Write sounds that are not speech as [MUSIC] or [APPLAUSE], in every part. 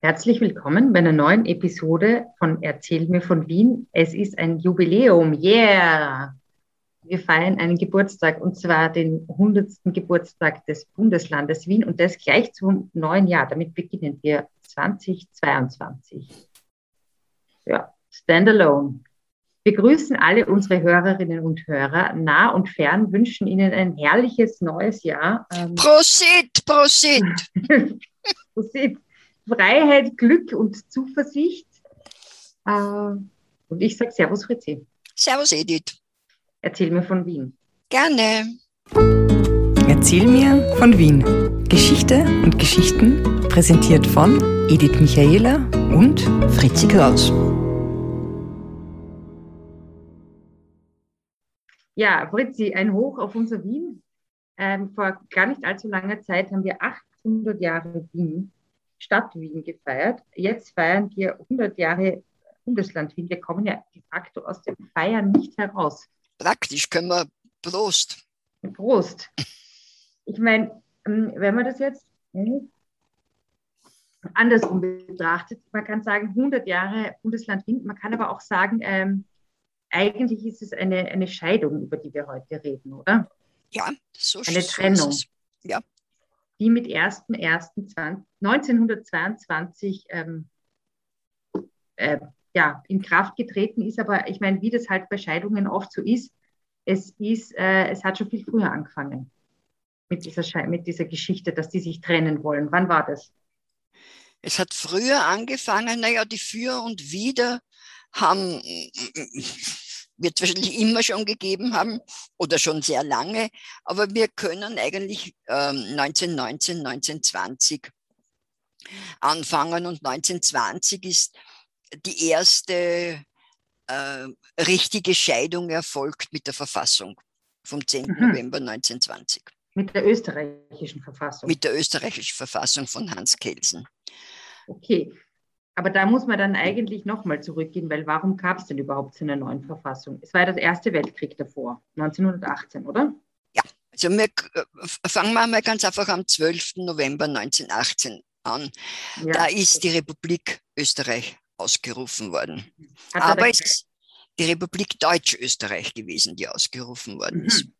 Herzlich willkommen bei einer neuen Episode von Erzähl mir von Wien. Es ist ein Jubiläum, yeah! Wir feiern einen Geburtstag und zwar den 100. Geburtstag des Bundeslandes Wien und das gleich zum neuen Jahr. Damit beginnen wir 2022. Ja, Standalone. Wir grüßen alle unsere Hörerinnen und Hörer nah und fern, wünschen Ihnen ein herrliches neues Jahr. Ähm, Prosit, Prosit. [LAUGHS] Prosit. Freiheit, Glück und Zuversicht. Äh, und ich sage Servus, Fritzi. Servus, Edith. Erzähl mir von Wien. Gerne. Erzähl mir von Wien. Geschichte und Geschichten präsentiert von Edith Michaela und Fritzi Kraus. Ja, Fritzi, ein Hoch auf unser Wien. Ähm, vor gar nicht allzu langer Zeit haben wir 800 Jahre Wien Stadt Wien gefeiert. Jetzt feiern wir 100 Jahre Bundesland Wien. Wir kommen ja de facto aus dem Feiern nicht heraus. Praktisch können wir Prost. Prost. Ich meine, ähm, wenn man das jetzt hm, andersrum betrachtet, man kann sagen 100 Jahre Bundesland Wien, man kann aber auch sagen, ähm, eigentlich ist es eine, eine Scheidung, über die wir heute reden, oder? Ja, so Eine Trennung. So ja die mit 1.1.1922 ähm, äh, ja, in Kraft getreten ist. Aber ich meine, wie das halt bei Scheidungen oft so ist, es, ist, äh, es hat schon viel früher angefangen mit dieser, mit dieser Geschichte, dass die sich trennen wollen. Wann war das? Es hat früher angefangen, naja, die Für und Wider haben wird es wahrscheinlich immer schon gegeben haben oder schon sehr lange, aber wir können eigentlich ähm, 1919, 1920 anfangen und 1920 ist die erste äh, richtige Scheidung erfolgt mit der Verfassung vom 10. Mhm. November 1920. Mit der österreichischen Verfassung? Mit der österreichischen Verfassung von Hans Kelsen. Okay, aber da muss man dann eigentlich nochmal zurückgehen, weil warum gab es denn überhaupt so eine neuen Verfassung? Es war ja der Erste Weltkrieg davor, 1918, oder? Ja, also wir, äh, fangen wir mal ganz einfach am 12. November 1918 an. Ja. Da ist die Republik Österreich ausgerufen worden. Aber es ist die Republik Deutsch-Österreich gewesen, die ausgerufen worden ist. Mhm.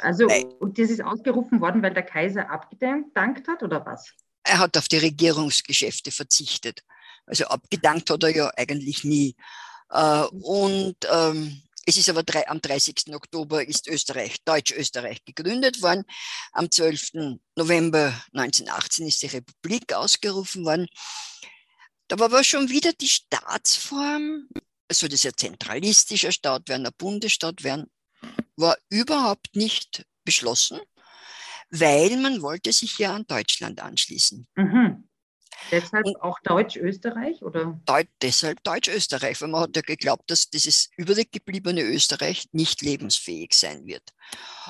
Also, weil, und das ist ausgerufen worden, weil der Kaiser abgedankt hat, oder was? Er hat auf die Regierungsgeschäfte verzichtet. Also abgedankt hat er ja eigentlich nie. Äh, und ähm, es ist aber drei, am 30. Oktober ist Österreich, Deutsch-Österreich gegründet worden. Am 12. November 1918 ist die Republik ausgerufen worden. Da war aber schon wieder die Staatsform, soll das ja zentralistischer Staat werden, ein Bundesstaat werden, war überhaupt nicht beschlossen, weil man wollte sich ja an Deutschland anschließen. Mhm. Deshalb und auch Deutsch-Österreich, oder? Deut deshalb Deutsch-Österreich, weil man hat ja geglaubt, dass dieses übrig gebliebene Österreich nicht lebensfähig sein wird.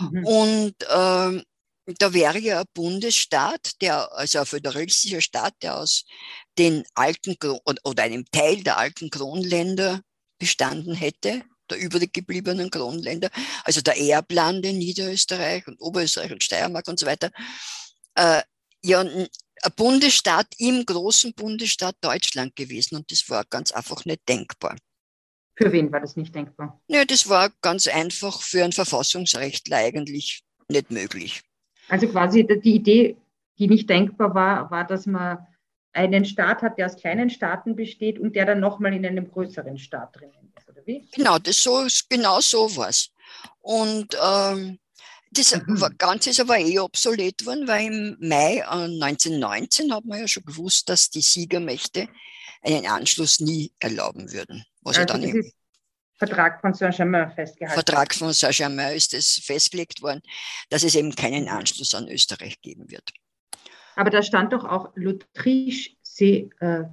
Mhm. Und ähm, da wäre ja ein Bundesstaat, der, also ein föderalistischer Staat, der aus den alten oder einem Teil der alten Kronländer bestanden hätte, der übrig gebliebenen Kronländer, also der Erblande, Niederösterreich und Oberösterreich und Steiermark und so weiter, äh, ja Bundesstaat im großen Bundesstaat Deutschland gewesen und das war ganz einfach nicht denkbar. Für wen war das nicht denkbar? Ja, das war ganz einfach für einen Verfassungsrechtler eigentlich nicht möglich. Also quasi die Idee, die nicht denkbar war, war, dass man einen Staat hat, der aus kleinen Staaten besteht und der dann nochmal in einem größeren Staat drinnen ist, oder wie? Genau, das so, genau so war es. Und ähm, das mhm. Ganze ist aber eh obsolet worden, weil im Mai 1919 äh, hat man ja schon gewusst, dass die Siegermächte einen Anschluss nie erlauben würden. Was also dann im Vertrag von Saint-Germain festgehalten Vertrag von Saint-Germain ist es festgelegt worden, dass es eben keinen Anschluss an Österreich geben wird. Aber da stand doch auch L'Autriche, c'est äh,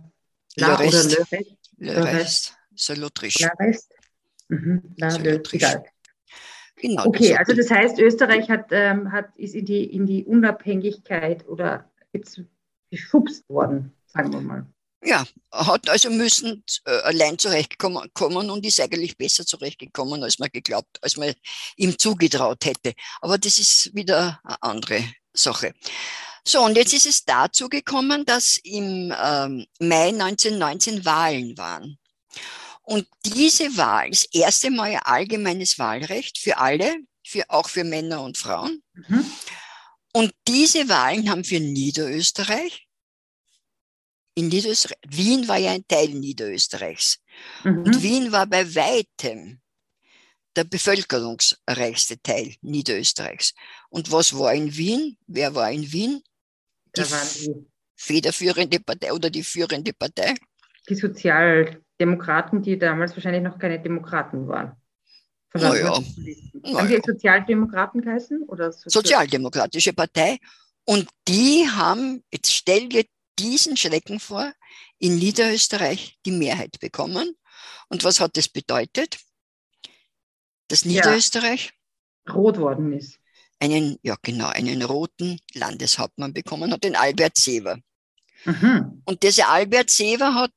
la le reste. Le reste. Le reste. La reste. Mhm. La, le, Genau, okay, also das heißt, Österreich hat, ähm, hat, ist in die, in die Unabhängigkeit oder jetzt geschubst worden, sagen wir mal. Ja, hat also müssen äh, allein zurechtkommen und ist eigentlich besser zurechtgekommen, als man geglaubt, als man ihm zugetraut hätte. Aber das ist wieder eine andere Sache. So, und jetzt ist es dazu gekommen, dass im ähm, Mai 1919 Wahlen waren. Und diese Wahl, das erste Mal ein allgemeines Wahlrecht für alle, für, auch für Männer und Frauen. Mhm. Und diese Wahlen haben für Niederösterreich, in Niederösterreich, Wien war ja ein Teil Niederösterreichs. Mhm. Und Wien war bei weitem der bevölkerungsreichste Teil Niederösterreichs. Und was war in Wien? Wer war in Wien? Die, die federführende Partei oder die führende Partei? Die Sozialdemokraten, die damals wahrscheinlich noch keine Demokraten waren. Naja. Haben naja. die Sozialdemokraten geheißen? Oder Sozial Sozialdemokratische Partei. Und die haben, jetzt stell dir diesen Schrecken vor, in Niederösterreich die Mehrheit bekommen. Und was hat das bedeutet? Dass Niederösterreich ja, rot worden ist. Einen, ja genau, einen roten Landeshauptmann bekommen hat, den Albert Seever. Mhm. Und dieser Albert Seever hat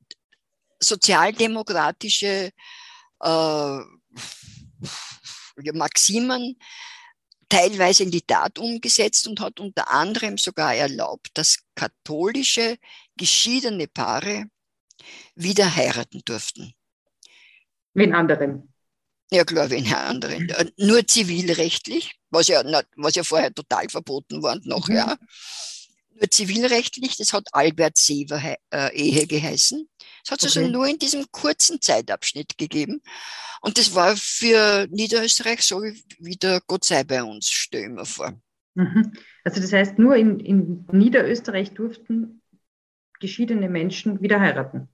sozialdemokratische äh, Maximen teilweise in die Tat umgesetzt und hat unter anderem sogar erlaubt, dass katholische geschiedene Paare wieder heiraten durften. Wen anderen? Ja klar, wen anderen. Nur zivilrechtlich, was ja, was ja vorher total verboten war und noch, mhm. Nur zivilrechtlich, das hat Albert Sever äh, Ehe geheißen. Es hat es okay. also nur in diesem kurzen Zeitabschnitt gegeben. Und das war für Niederösterreich so wie der Gott sei bei uns, stelle ich mir vor. Mhm. Also das heißt, nur in, in Niederösterreich durften geschiedene Menschen wieder heiraten.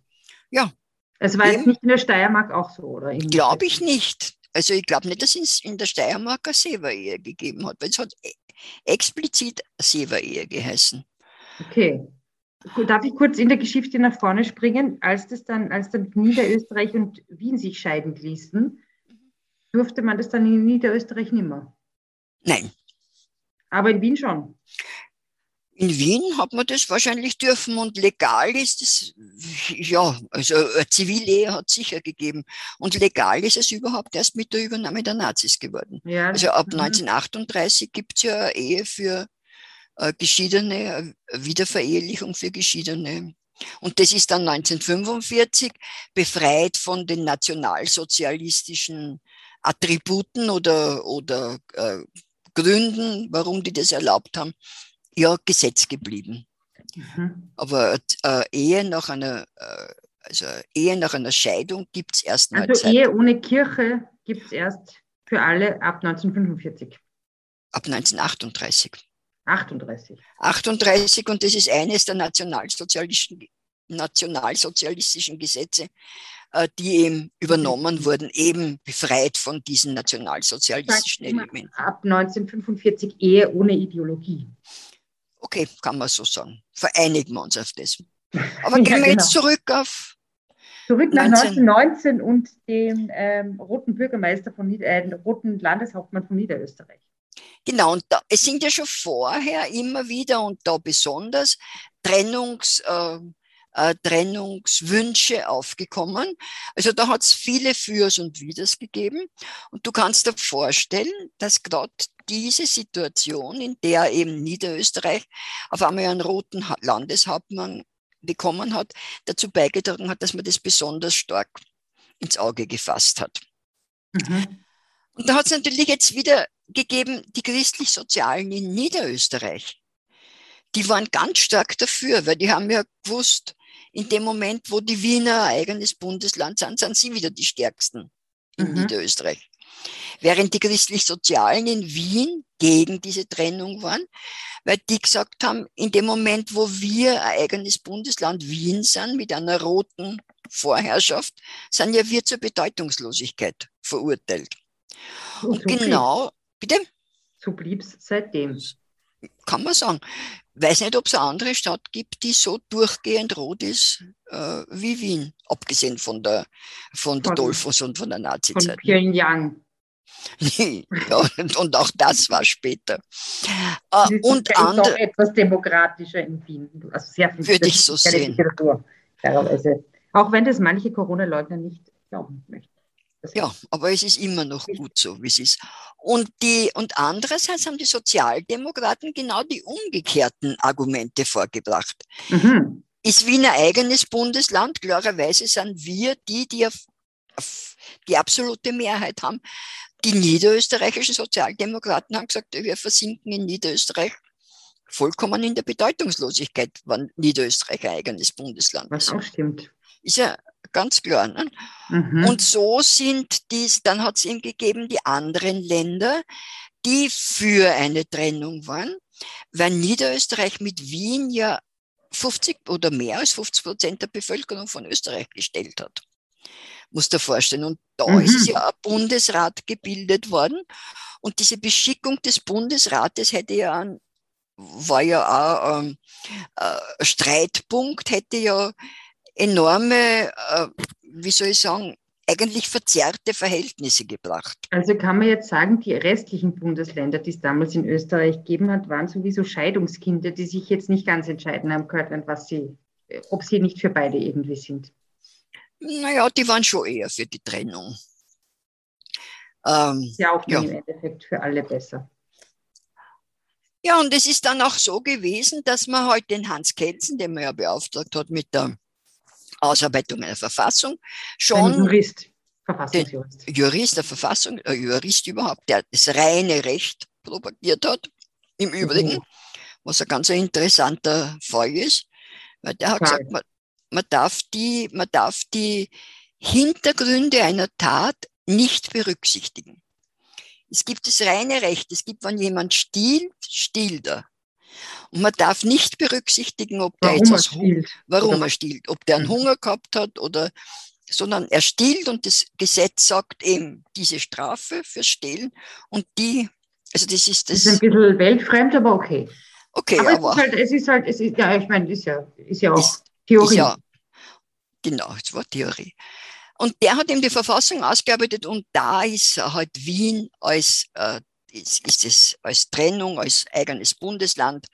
Ja. Es war jetzt nicht in der Steiermark auch so, oder? Glaube ich nicht. Also ich glaube nicht, dass es in der Steiermark eine Sever-Ehe gegeben hat, weil es hat explizit Sever-Ehe geheißen. Okay. Darf ich kurz in der Geschichte nach vorne springen? Als das dann, als dann Niederösterreich und Wien sich scheiden ließen, durfte man das dann in Niederösterreich nimmer? Nein. Aber in Wien schon? In Wien hat man das wahrscheinlich dürfen und legal ist es, ja, also eine Zivilehe hat es sicher gegeben. Und legal ist es überhaupt erst mit der Übernahme der Nazis geworden. Ja, also ab 1938 gibt es ja Ehe für äh, Geschiedene, äh, Wiederverehelichung für Geschiedene. Und das ist dann 1945 befreit von den nationalsozialistischen Attributen oder, oder äh, Gründen, warum die das erlaubt haben, ja Gesetz geblieben. Mhm. Aber äh, Ehe nach einer, äh, also Ehe nach einer Scheidung gibt es erst. Also Ehe ohne Kirche gibt es erst für alle ab 1945. Ab 1938. 38. 38 und das ist eines der nationalsozialistischen, nationalsozialistischen Gesetze, äh, die eben übernommen mhm. wurden, eben befreit von diesen nationalsozialistischen Elementen. Ab 1945 Ehe ohne Ideologie. Okay, kann man so sagen. Vereinigen wir uns auf das. Aber [LAUGHS] gehen ja, wir genau. jetzt zurück auf. Zurück nach 1919 und dem ähm, roten Bürgermeister von Nieder äh, roten Landeshauptmann von Niederösterreich. Genau, und da, es sind ja schon vorher immer wieder und da besonders Trennungs, äh, äh, Trennungswünsche aufgekommen. Also da hat es viele Fürs und Widers gegeben. Und du kannst dir vorstellen, dass gerade diese Situation, in der eben Niederösterreich auf einmal einen roten Landeshauptmann bekommen hat, dazu beigetragen hat, dass man das besonders stark ins Auge gefasst hat. Mhm. Und da hat es natürlich jetzt wieder gegeben, die christlich-sozialen in Niederösterreich. Die waren ganz stark dafür, weil die haben ja gewusst, in dem Moment, wo die Wiener ein eigenes Bundesland sind, sind sie wieder die stärksten in mhm. Niederösterreich. Während die christlich-sozialen in Wien gegen diese Trennung waren, weil die gesagt haben, in dem Moment, wo wir ein eigenes Bundesland Wien sind, mit einer roten Vorherrschaft, sind ja wir zur Bedeutungslosigkeit verurteilt. Und so genau, bitte? So blieb es seitdem. Kann man sagen. Weiß nicht, ob es eine andere Stadt gibt, die so durchgehend rot ist äh, wie Wien, abgesehen von der, von der Dolphus und von der Nazi-Zeit. Von Pyongyang. Und auch das war später. Äh, und andere, doch etwas demokratischer in Wien. Also sehr viel, würde ich so sehen. Auch wenn das manche Corona-Leugner nicht glauben möchten. Ja, aber es ist immer noch gut so, wie es ist. Und, die, und andererseits haben die Sozialdemokraten genau die umgekehrten Argumente vorgebracht. Mhm. Ist Wien ein eigenes Bundesland? Klarerweise sind wir die, die auf, auf die absolute Mehrheit haben. Die niederösterreichischen Sozialdemokraten haben gesagt, wir versinken in Niederösterreich vollkommen in der Bedeutungslosigkeit, wann Niederösterreich ein eigenes Bundesland ist. Was auch stimmt. Ist ja ganz klar. Ne? Mhm. Und so sind dies, dann hat es eben gegeben die anderen Länder, die für eine Trennung waren, weil Niederösterreich mit Wien ja 50 oder mehr als 50 Prozent der Bevölkerung von Österreich gestellt hat. Muss dir vorstellen. Und da mhm. ist ja ein Bundesrat gebildet worden. Und diese Beschickung des Bundesrates hätte ja ein, war ja auch ähm, äh, Streitpunkt, hätte ja enorme, äh, wie soll ich sagen, eigentlich verzerrte Verhältnisse gebracht. Also kann man jetzt sagen, die restlichen Bundesländer, die es damals in Österreich gegeben hat, waren sowieso Scheidungskinder, die sich jetzt nicht ganz entscheiden haben können, was sie, ob sie nicht für beide irgendwie sind. Naja, die waren schon eher für die Trennung. Ähm, ja, auch ja. im Endeffekt für alle besser. Ja, und es ist dann auch so gewesen, dass man heute halt den Hans Kelsen, den man ja beauftragt hat mit der Ausarbeitung einer Verfassung, schon. Ein Jurist, Verfassungsjurist. Jurist der Verfassung, äh, Jurist überhaupt, der das reine Recht propagiert hat, im Übrigen, mhm. was ein ganz interessanter Fall ist, weil der hat Klar. gesagt, man, darf die, man darf die Hintergründe einer Tat nicht berücksichtigen. Es gibt das reine Recht. Es gibt, wenn jemand stiehlt, stiehlt er. Und man darf nicht berücksichtigen, ob der warum jetzt er warum oder? er stiehlt, ob der einen mhm. Hunger gehabt hat oder, sondern er stiehlt und das Gesetz sagt eben diese Strafe fürs Stehlen und die, also das ist das. Das ist ein bisschen weltfremd, aber okay. Okay, aber, aber es ist halt, es ist halt, es ist, ja, ich meine, ist ja, ist ja auch ist, Theorie. Ja, genau, es war Theorie. Und der hat eben die Verfassung ausgearbeitet und da ist halt Wien als äh, ist, ist es als Trennung, als eigenes Bundesland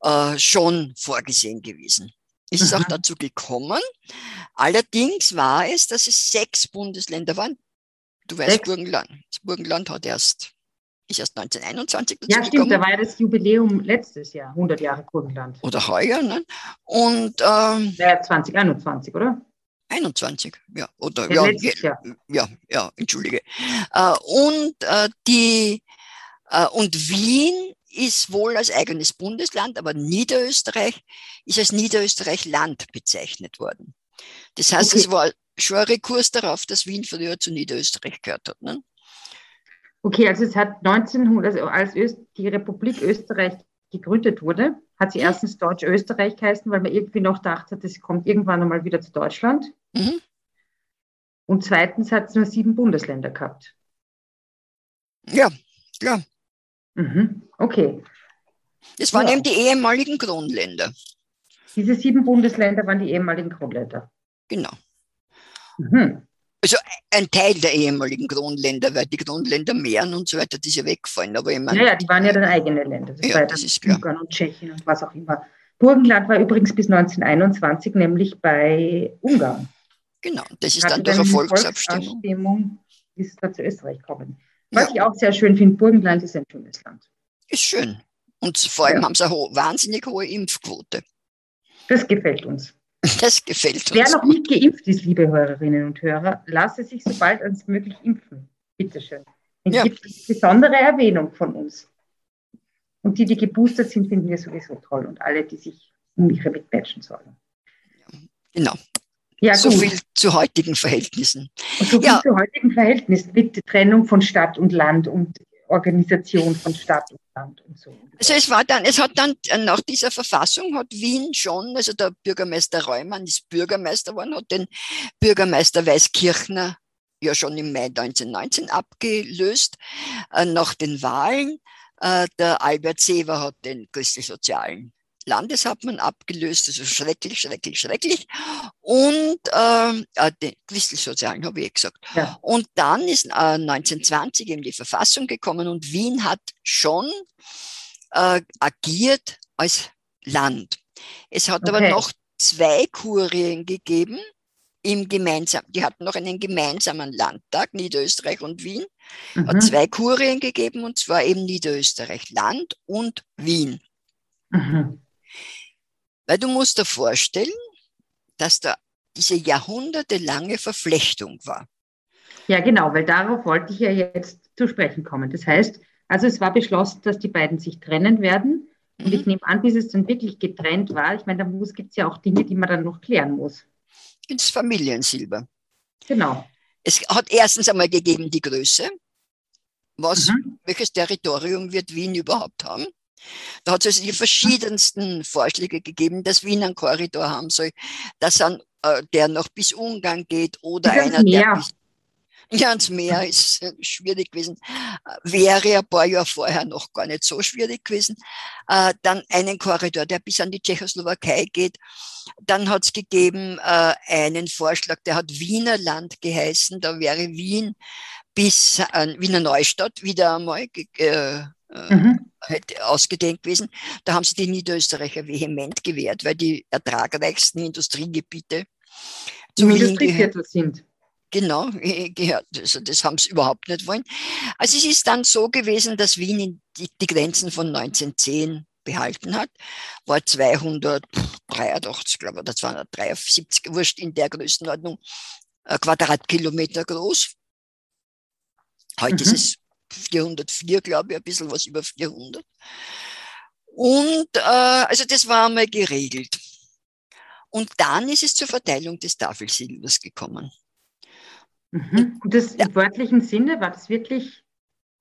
äh, schon vorgesehen gewesen. Es ist auch dazu gekommen. Allerdings war es, dass es sechs Bundesländer waren. Du weißt. Burgenland, das Burgenland hat erst, ist erst 1921 dazu Ja, stimmt, gekommen. da war ja das Jubiläum letztes Jahr, 100 Jahre Burgenland. Oder heuer, ne? Und, ähm, ja, 2021, oder? 21, ja, oder ja, ja, ja, ja, entschuldige. Äh, und äh, die äh, und Wien ist wohl als eigenes Bundesland, aber Niederösterreich ist als Niederösterreich-Land bezeichnet worden. Das heißt, okay. es war schon ein Rekurs darauf, dass Wien früher zu Niederösterreich gehört hat. Ne? Okay, also es hat 1900, also als Öst, die Republik Österreich gegründet wurde, hat sie erstens Deutsch-Österreich geheißen, weil man irgendwie noch dachte, das kommt irgendwann einmal wieder zu Deutschland. Mhm. Und zweitens hat es nur sieben Bundesländer gehabt. Ja, klar. Mhm. Okay. Das waren ja. eben die ehemaligen Kronländer. Diese sieben Bundesländer waren die ehemaligen Kronländer. Genau. Mhm. Also ein Teil der ehemaligen Kronländer, weil die Kronländer Mähren und so weiter, die sind weggefallen. Aber ich meine, ja, ja, die waren ja dann eigene Länder. Das ja, war das ist klar. Ungarn und Tschechien und was auch immer. Burgenland war übrigens bis 1921 nämlich bei Ungarn. Genau, das ist dann durch eine Volksabstimmung. Volksabstimmung ist da zu Österreich gekommen. Was ja. ich auch sehr schön finde, Burgenland ist ein schönes Land. Ist schön. Und vor allem ja. haben sie eine wahnsinnig hohe Impfquote. Das gefällt uns. [LAUGHS] Das gefällt uns. Wer noch nicht geimpft ist, liebe Hörerinnen und Hörer, lasse sich so bald als möglich impfen. Bitte schön. Es ja. gibt besondere Erwähnung von uns. Und die, die geboostert sind, finden wir sowieso toll. Und alle, die sich um ihre Mitmenschen sorgen. Genau. Ja, so gut. viel zu heutigen Verhältnissen. Und so viel ja. zu heutigen Verhältnissen mit Trennung von Stadt und Land und Organisation von Stadt und Land und so. Also es war dann, es hat dann nach dieser Verfassung hat Wien schon, also der Bürgermeister Reumann ist Bürgermeister geworden, hat den Bürgermeister Weißkirchner ja schon im Mai 1919 abgelöst äh, nach den Wahlen. Äh, der Albert Seever hat den christlich-sozialen Landeshauptmann abgelöst, also schrecklich, schrecklich, schrecklich. Und ähm, äh, den Christlichsozialen habe ich eh gesagt. Ja. Und dann ist äh, 1920 eben die Verfassung gekommen und Wien hat schon äh, agiert als Land. Es hat okay. aber noch zwei Kurien gegeben, im gemeinsam, die hatten noch einen gemeinsamen Landtag, Niederösterreich und Wien, mhm. hat zwei Kurien gegeben, und zwar eben Niederösterreich Land und Wien. Mhm. Weil du musst dir vorstellen, dass da diese jahrhundertelange Verflechtung war. Ja, genau, weil darauf wollte ich ja jetzt zu sprechen kommen. Das heißt, also es war beschlossen, dass die beiden sich trennen werden. Und mhm. ich nehme an, bis es dann wirklich getrennt war, ich meine, da gibt es ja auch Dinge, die man dann noch klären muss. Ins Familiensilber. Genau. Es hat erstens einmal gegeben die Größe. Was, mhm. welches Territorium wird Wien überhaupt haben? Da hat es also die verschiedensten Vorschläge gegeben, dass Wien einen Korridor haben soll, dass an, äh, der noch bis Ungarn geht oder einer, der bis, ja, ans Meer [LAUGHS] ist äh, schwierig gewesen. Wäre ein paar Jahre vorher noch gar nicht so schwierig gewesen. Äh, dann einen Korridor, der bis an die Tschechoslowakei geht. Dann hat es gegeben äh, einen Vorschlag, der hat Wiener Land geheißen. Da wäre Wien bis äh, Wiener Neustadt wieder einmal äh, mhm. ausgedehnt gewesen. Da haben sie die Niederösterreicher vehement gewehrt, weil die ertragreichsten Industriegebiete zu Wien gehört. sind. Genau, [LAUGHS] gehört. Also das haben sie überhaupt nicht wollen. Also es ist dann so gewesen, dass Wien die, die Grenzen von 1910 behalten hat, war 283, glaube ich, oder 273, wurscht in der Größenordnung, äh, Quadratkilometer groß. Heute mhm. ist es 404, glaube ich, ein bisschen was über 400. Und äh, also das war einmal geregelt. Und dann ist es zur Verteilung des Tafelsilbers gekommen. Mhm. Und das ja. im wörtlichen Sinne, war das wirklich,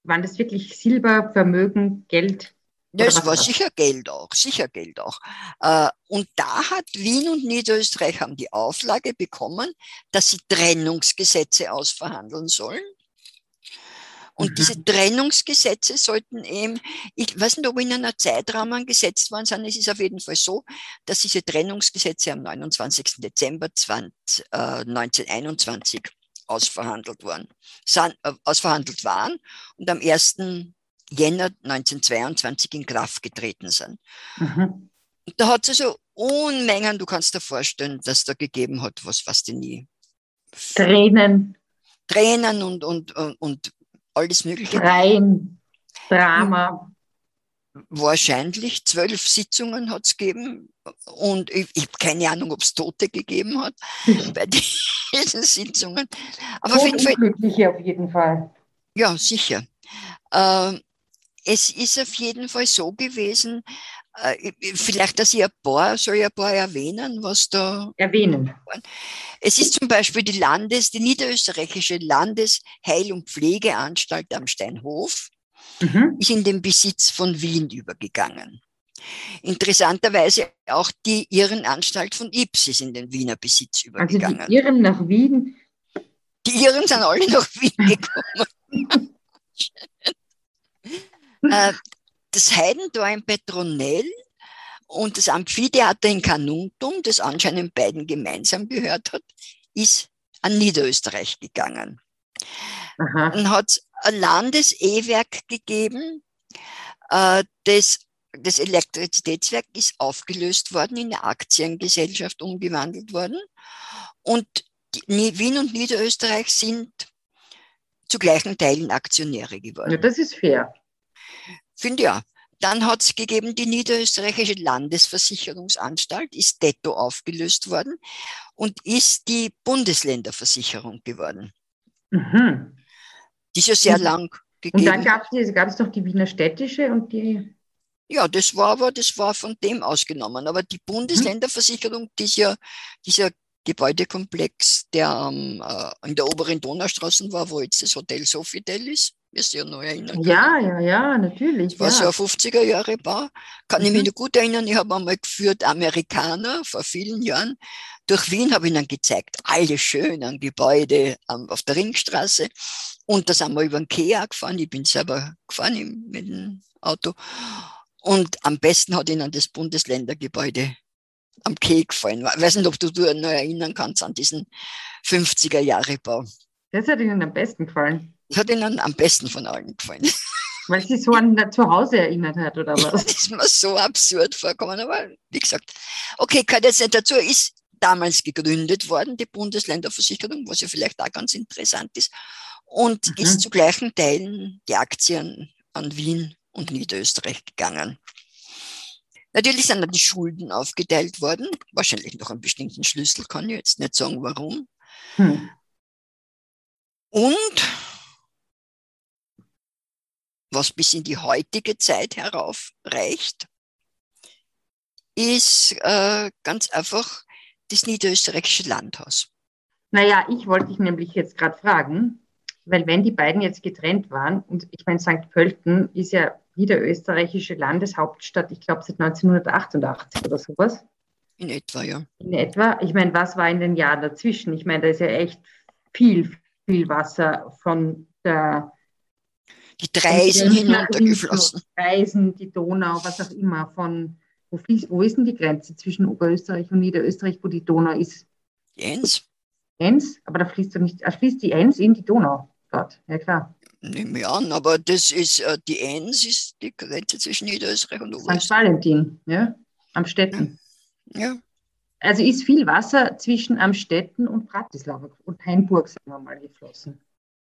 waren das wirklich Silber, Vermögen, Geld? Ja, es war sicher Geld auch, sicher Geld auch. Äh, und da hat Wien und Niederösterreich haben die Auflage bekommen, dass sie Trennungsgesetze ausverhandeln sollen. Und diese Trennungsgesetze sollten eben, ich weiß nicht, ob in einer Zeitrahmen gesetzt worden sind, es ist auf jeden Fall so, dass diese Trennungsgesetze am 29. Dezember 20, äh, 1921 ausverhandelt, worden, sind, äh, ausverhandelt waren und am 1. Jänner 1922 in Kraft getreten sind. Mhm. Da hat es also Unmengen, du kannst dir vorstellen, dass da gegeben hat, was, die nie. Tränen. Tränen und, und, und, und alles Mögliche. Schreien, Drama. Wahrscheinlich zwölf Sitzungen hat es gegeben und ich, ich habe keine Ahnung, ob es Tote gegeben hat [LAUGHS] bei diesen Sitzungen. Aber auf jeden Fall. auf jeden Fall. Ja, sicher. Äh, es ist auf jeden Fall so gewesen, vielleicht, dass ich ein paar, soll ich ein paar erwähnen, was da. Erwähnen. Es ist zum Beispiel die Landes, die niederösterreichische Landesheil- und Pflegeanstalt am Steinhof, mhm. ist in den Besitz von Wien übergegangen. Interessanterweise auch die Irrenanstalt von Ips ist in den Wiener Besitz übergegangen. Also die Irren nach Wien? Die Irren sind alle nach Wien [LAUGHS] gekommen. [LAUGHS] Äh, das Heidentor in Petronell und das Amphitheater in Kanuntum, das anscheinend beiden gemeinsam gehört hat, ist an Niederösterreich gegangen. Aha. Dann hat es ein Landes-E-Werk gegeben, äh, das, das Elektrizitätswerk ist aufgelöst worden, in eine Aktiengesellschaft umgewandelt worden. Und die, Wien und Niederösterreich sind zu gleichen Teilen Aktionäre geworden. Ja, das ist fair. Finde ja. Dann hat es gegeben die Niederösterreichische Landesversicherungsanstalt, ist detto aufgelöst worden und ist die Bundesländerversicherung geworden. Mhm. Die ist ja sehr lang gegeben. Und dann gab es noch die Wiener Städtische und die. Ja, das war aber, das war von dem ausgenommen. Aber die Bundesländerversicherung, die ist ja, dieser Gebäudekomplex, der ähm, äh, in der oberen Donaustraße war, wo jetzt das Hotel Sofitel ist, du ja noch erinnern. Ja, ja, ja, natürlich. War ja. so ein 50er Jahre Bau. Kann mhm. ich mich mhm. noch gut erinnern, ich habe einmal geführt Amerikaner vor vielen Jahren. Durch Wien habe ich ihnen gezeigt, alle schönen Gebäude auf der Ringstraße. Und da sind wir über den Kea gefahren. Ich bin selber gefahren mit dem Auto. Und am besten hat ihnen das Bundesländergebäude am Keh gefallen. Ich weiß nicht, ob du dich noch erinnern kannst an diesen 50er Jahre Bau. Das hat Ihnen am besten gefallen. Das hat Ihnen am besten von allen gefallen. [LAUGHS] Weil sie so an das Zuhause erinnert hat, oder was? das ist mir so absurd vorgekommen, aber wie gesagt. Okay, gehört jetzt nicht dazu, ist damals gegründet worden, die Bundesländerversicherung, was ja vielleicht auch ganz interessant ist, und mhm. ist zu gleichen Teilen die Aktien an Wien und Niederösterreich gegangen. Natürlich sind dann die Schulden aufgeteilt worden, wahrscheinlich noch einen bestimmten Schlüssel, kann ich jetzt nicht sagen, warum. Hm. Und was bis in die heutige Zeit herauf reicht, ist äh, ganz einfach das niederösterreichische Landhaus. Naja, ich wollte dich nämlich jetzt gerade fragen, weil wenn die beiden jetzt getrennt waren, und ich meine, St. Pölten ist ja niederösterreichische Landeshauptstadt, ich glaube seit 1988 oder sowas. In etwa, ja. In etwa. Ich meine, was war in den Jahren dazwischen? Ich meine, da ist ja echt viel, viel Wasser von der die Dreisen hinuntergeflossen. Dreisen, die Donau, was auch immer. Von, wo, fließt, wo ist denn die Grenze zwischen Oberösterreich und Niederösterreich, wo die Donau ist? Die Enns. Enns, aber da fließt doch nicht, da fließt die Enns in die Donau dort, ja klar. Nehme ich an, aber das ist, äh, die Enns ist die Grenze zwischen Niederösterreich und Oberösterreich. St. Valentin, ja, am Städten. Ja. ja. Also ist viel Wasser zwischen Amstetten und Bratislava und Hainburg, sagen wir mal, geflossen.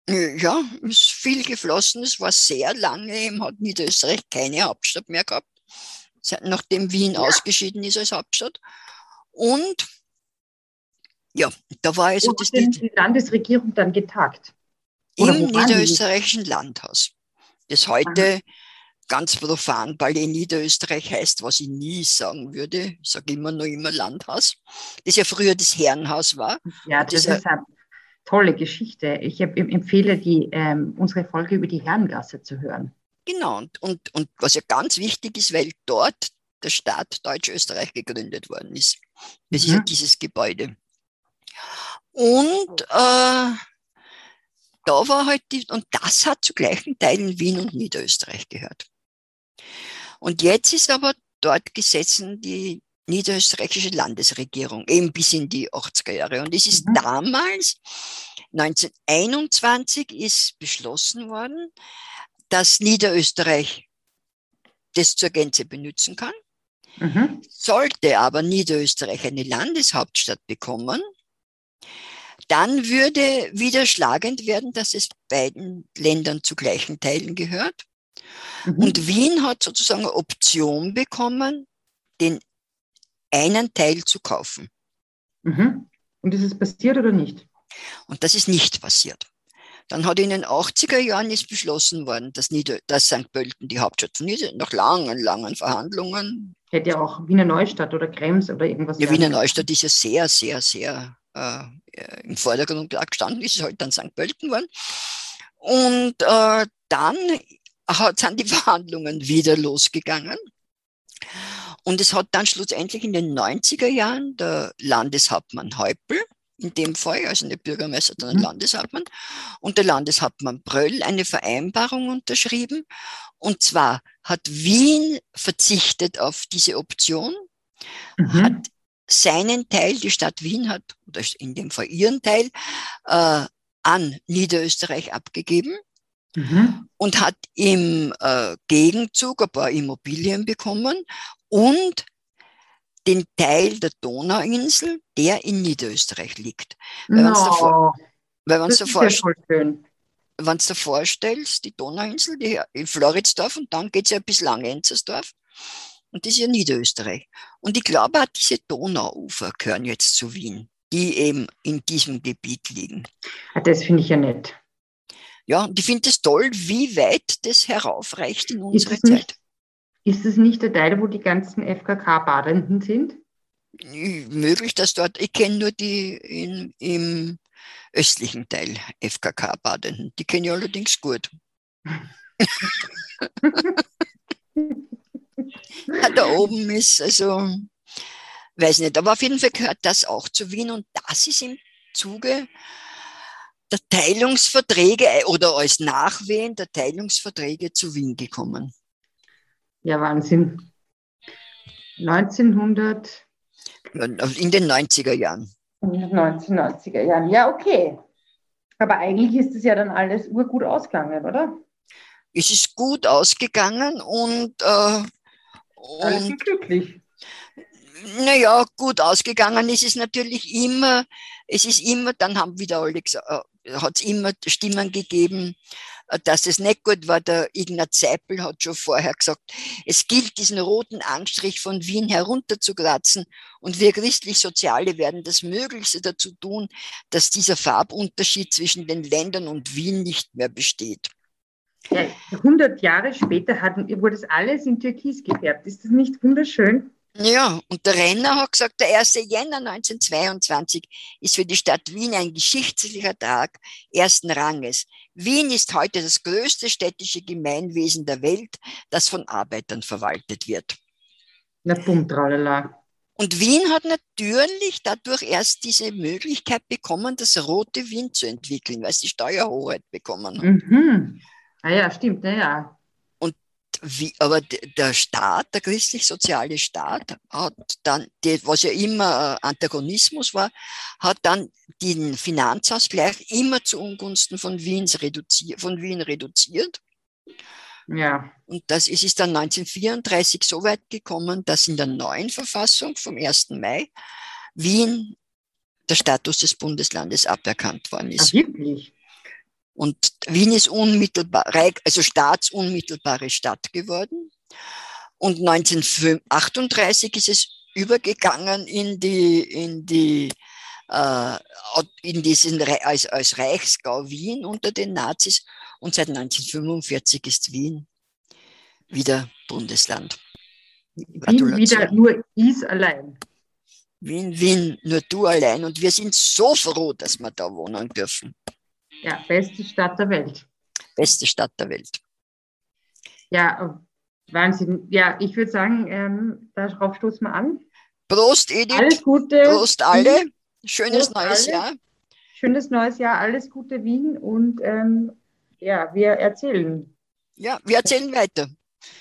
Ja, ist viel geflossen. Es war sehr lange, eben hat Niederösterreich keine Hauptstadt mehr gehabt, nachdem Wien ja. ausgeschieden ist als Hauptstadt. Und ja, da war also Wo das denn die Landesregierung dann getagt? Oder Im niederösterreichischen Landhaus. Das heute Aha. ganz profan Ballet Niederösterreich heißt, was ich nie sagen würde. Ich sage immer nur immer Landhaus. Das ja früher das Herrenhaus war. Ja, das, das ist eine tolle Geschichte. Ich empfehle die, ähm, unsere Folge über die Herrengasse zu hören. Genau, und, und, und was ja ganz wichtig ist, weil dort der Staat Deutsch-Österreich gegründet worden ist. Das mhm. ist ja mhm. dieses Gebäude. Und äh, da war halt die, und das hat zu gleichen Teilen Wien und Niederösterreich gehört. Und jetzt ist aber dort gesessen die niederösterreichische Landesregierung, eben bis in die 80er Jahre. Und es ist mhm. damals, 1921, ist beschlossen worden, dass Niederösterreich das zur Gänze benutzen kann. Mhm. Sollte aber Niederösterreich eine Landeshauptstadt bekommen, dann würde wieder schlagend werden, dass es beiden Ländern zu gleichen Teilen gehört. Mhm. Und Wien hat sozusagen eine Option bekommen, den einen Teil zu kaufen. Mhm. Und ist es passiert oder nicht? Und das ist nicht passiert. Dann hat in den 80er Jahren ist beschlossen worden, dass, Nieder dass St. Pölten die Hauptstadt von Nieder nach langen, langen Verhandlungen. Hätte ja auch Wiener Neustadt oder Krems oder irgendwas. Ja, Wiener Neustadt ist ja sehr, sehr, sehr äh, im Vordergrund gestanden ist, es halt dann St. Pölten geworden. Und äh, dann hat, sind die [LAUGHS] Verhandlungen wieder losgegangen. Und es hat dann schlussendlich in den 90er Jahren der Landeshauptmann Häupl, in dem Fall, also nicht Bürgermeister, sondern mhm. Landeshauptmann, und der Landeshauptmann Bröll eine Vereinbarung unterschrieben. Und zwar hat Wien verzichtet auf diese Option, mhm. hat seinen Teil, die Stadt Wien hat, oder in dem Fall ihren Teil, äh, an Niederösterreich abgegeben mhm. und hat im äh, Gegenzug ein paar Immobilien bekommen und den Teil der Donauinsel, der in Niederösterreich liegt. Weil no, davor, weil man da vorstellt, wenn du dir vorstellst, die Donauinsel, die in Floridsdorf und dann geht es ja bis Langenzersdorf. Und das ist ja Niederösterreich. Und ich glaube auch diese Donauufer gehören jetzt zu Wien, die eben in diesem Gebiet liegen. Ah, das finde ich ja nett. Ja, und ich finde es toll, wie weit das heraufreicht in unsere Zeit. Nicht, ist es nicht der Teil, wo die ganzen FKK-Badenden sind? Möglich, dass dort, ich kenne nur die in, im östlichen Teil FKK-Badenden. Die kenne ich allerdings gut. [LAUGHS] da oben ist, also, weiß nicht, aber auf jeden Fall gehört das auch zu Wien und das ist im Zuge der Teilungsverträge äh, oder als Nachwehen der Teilungsverträge zu Wien gekommen. Ja, Wahnsinn. 1900. In den 90er Jahren. In den 1990er Jahren. Ja, okay. Aber eigentlich ist es ja dann alles urgut ausgegangen, oder? Es ist gut ausgegangen und äh, alle sind glücklich. naja, gut ausgegangen ist es natürlich immer, es ist immer, dann haben wieder alle gesagt, äh, hat es immer Stimmen gegeben, äh, dass es nicht gut war. Der Ignaz Seipel hat schon vorher gesagt, es gilt, diesen roten Anstrich von Wien herunterzukratzen und wir christlich-soziale werden das Möglichste dazu tun, dass dieser Farbunterschied zwischen den Ländern und Wien nicht mehr besteht. Ja, 100 Jahre später hat, wurde das alles in Türkis gefärbt. Ist das nicht wunderschön? Ja, und der Renner hat gesagt, der 1. Jänner 1922 ist für die Stadt Wien ein geschichtlicher Tag ersten Ranges. Wien ist heute das größte städtische Gemeinwesen der Welt, das von Arbeitern verwaltet wird. Na, bumm, tralala. Und Wien hat natürlich dadurch erst diese Möglichkeit bekommen, das rote Wien zu entwickeln, weil sie Steuerhoheit bekommen hat. Mhm. Ah ja, stimmt, ja, wie, aber der Staat, der christlich-soziale Staat, hat dann, was ja immer äh, Antagonismus war, hat dann den Finanzausgleich immer zu Ungunsten von, Wiens reduziert, von Wien reduziert. Ja. Und das ist, ist dann 1934 so weit gekommen, dass in der neuen Verfassung vom 1. Mai Wien der Status des Bundeslandes aberkannt worden ist. Ach, wirklich? Und Wien ist unmittelbar, also staatsunmittelbare Stadt geworden. Und 1938 ist es übergegangen in die, in die, äh, in diesen, als, als Reichsgau Wien unter den Nazis. Und seit 1945 ist Wien wieder Bundesland. Wien wieder nur is allein. Wien, Wien, nur du allein. Und wir sind so froh, dass wir da wohnen dürfen. Ja, beste Stadt der Welt. Beste Stadt der Welt. Ja, Wahnsinn. Ja, ich würde sagen, ähm, darauf stoßen wir an. Prost, Edith. Alles Gute. Prost alle. Schönes Prost neues alle. Jahr. Schönes neues Jahr. Alles Gute, Wien. Und ähm, ja, wir erzählen. Ja, wir erzählen weiter.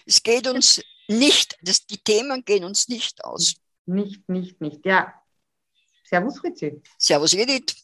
Es geht uns nicht, das, die Themen gehen uns nicht aus. Nicht, nicht, nicht. Ja. Servus, Fritzi. Servus, Edith.